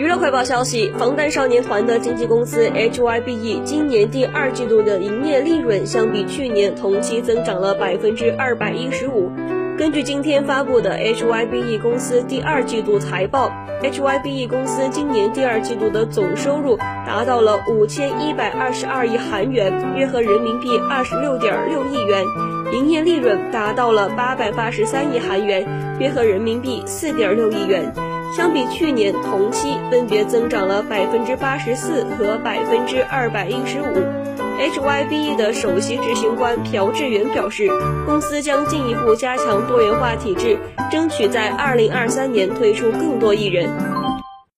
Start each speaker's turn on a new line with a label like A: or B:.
A: 娱乐快报消息：防弹少年团的经纪公司 HYBE 今年第二季度的营业利润相比去年同期增长了百分之二百一十五。根据今天发布的 HYBE 公司第二季度财报，HYBE 公司今年第二季度的总收入达到了五千一百二十二亿韩元，约合人民币二十六点六亿元，营业利润达到了八百八十三亿韩元，约合人民币四点六亿元。相比去年同期，分别增长了百分之八十四和百分之二百一十五。HYBE 的首席执行官朴智元表示，公司将进一步加强多元化体制，争取在二零二三年推出更多艺人。